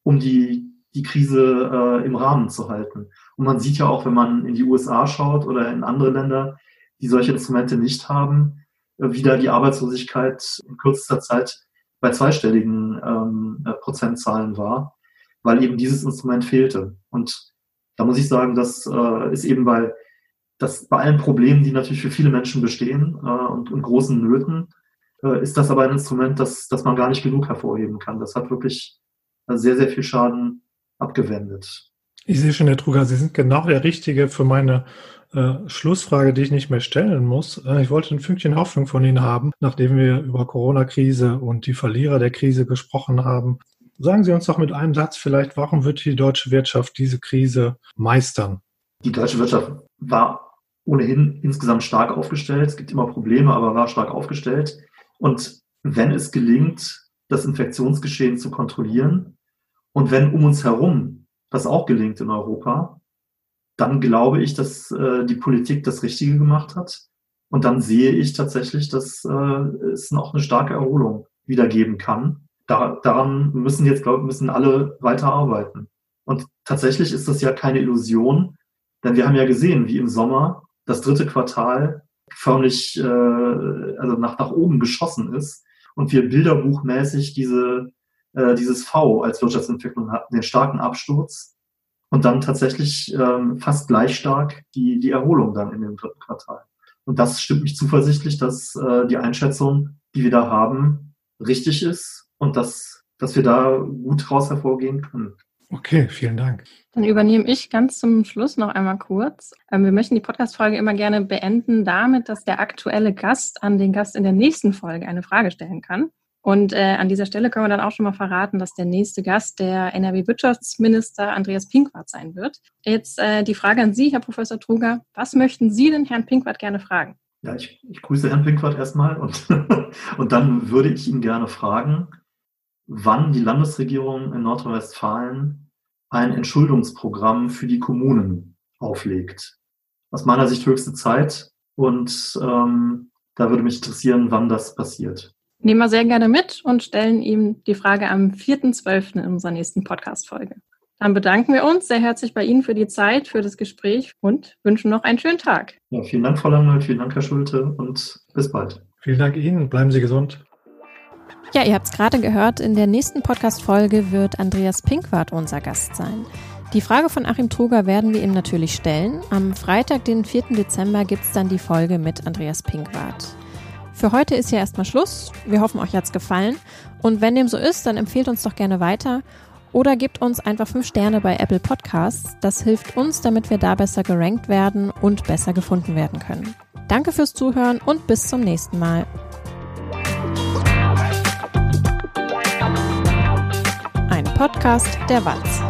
um die, die Krise äh, im Rahmen zu halten. Und man sieht ja auch, wenn man in die USA schaut oder in andere Länder, die solche Instrumente nicht haben, äh, wie da die Arbeitslosigkeit in kürzester Zeit bei zweistelligen ähm, äh, Prozentzahlen war, weil eben dieses Instrument fehlte. Und da muss ich sagen, das äh, ist eben bei, das, bei allen Problemen, die natürlich für viele Menschen bestehen äh, und, und großen Nöten, äh, ist das aber ein Instrument, das, das man gar nicht genug hervorheben kann. Das hat wirklich sehr, sehr viel Schaden abgewendet. Ich sehe schon, Herr Truger, Sie sind genau der Richtige für meine äh, Schlussfrage, die ich nicht mehr stellen muss. Äh, ich wollte ein Fünkchen Hoffnung von Ihnen haben, nachdem wir über Corona-Krise und die Verlierer der Krise gesprochen haben. Sagen Sie uns doch mit einem Satz vielleicht, warum wird die deutsche Wirtschaft diese Krise meistern? Die deutsche Wirtschaft war ohnehin insgesamt stark aufgestellt. Es gibt immer Probleme, aber war stark aufgestellt. Und wenn es gelingt, das Infektionsgeschehen zu kontrollieren und wenn um uns herum das auch gelingt in Europa, dann glaube ich, dass äh, die Politik das Richtige gemacht hat. Und dann sehe ich tatsächlich, dass äh, es noch eine starke Erholung wieder geben kann. Da, daran müssen jetzt, glaube ich, müssen alle weiter arbeiten. Und tatsächlich ist das ja keine Illusion, denn wir haben ja gesehen, wie im Sommer das dritte Quartal förmlich äh, also nach, nach oben geschossen ist und wir bilderbuchmäßig diese, äh, dieses V als Wirtschaftsentwicklung hatten, den starken Absturz und dann tatsächlich ähm, fast gleich stark die, die Erholung dann in dem dritten Quartal. Und das stimmt mich zuversichtlich, dass äh, die Einschätzung, die wir da haben, richtig ist und dass, dass wir da gut raus hervorgehen können. Okay, vielen Dank. Dann übernehme ich ganz zum Schluss noch einmal kurz. Ähm, wir möchten die Podcast-Folge immer gerne beenden damit, dass der aktuelle Gast an den Gast in der nächsten Folge eine Frage stellen kann. Und äh, an dieser Stelle können wir dann auch schon mal verraten, dass der nächste Gast der NRW-Wirtschaftsminister Andreas Pinkwart sein wird. Jetzt äh, die Frage an Sie, Herr Professor Truger. Was möchten Sie denn Herrn Pinkwart gerne fragen? Ja, ich, ich grüße Herrn Pinkwart erstmal und, und dann würde ich ihn gerne fragen, wann die Landesregierung in Nordrhein-Westfalen ein Entschuldungsprogramm für die Kommunen auflegt. Aus meiner Sicht höchste Zeit und ähm, da würde mich interessieren, wann das passiert. Nehmen wir sehr gerne mit und stellen ihm die Frage am 4.12. in unserer nächsten Podcast-Folge. Dann bedanken wir uns sehr herzlich bei Ihnen für die Zeit, für das Gespräch und wünschen noch einen schönen Tag. Ja, vielen Dank, Frau Lange, vielen Dank, Herr Schulte und bis bald. Vielen Dank Ihnen, bleiben Sie gesund. Ja, ihr habt es gerade gehört, in der nächsten Podcast-Folge wird Andreas Pinkwart unser Gast sein. Die Frage von Achim Truger werden wir ihm natürlich stellen. Am Freitag, den 4. Dezember, gibt es dann die Folge mit Andreas Pinkwart. Für heute ist ja erstmal Schluss. Wir hoffen, euch hat's gefallen. Und wenn dem so ist, dann empfehlt uns doch gerne weiter oder gebt uns einfach 5 Sterne bei Apple Podcasts. Das hilft uns, damit wir da besser gerankt werden und besser gefunden werden können. Danke fürs Zuhören und bis zum nächsten Mal. Podcast der Walz.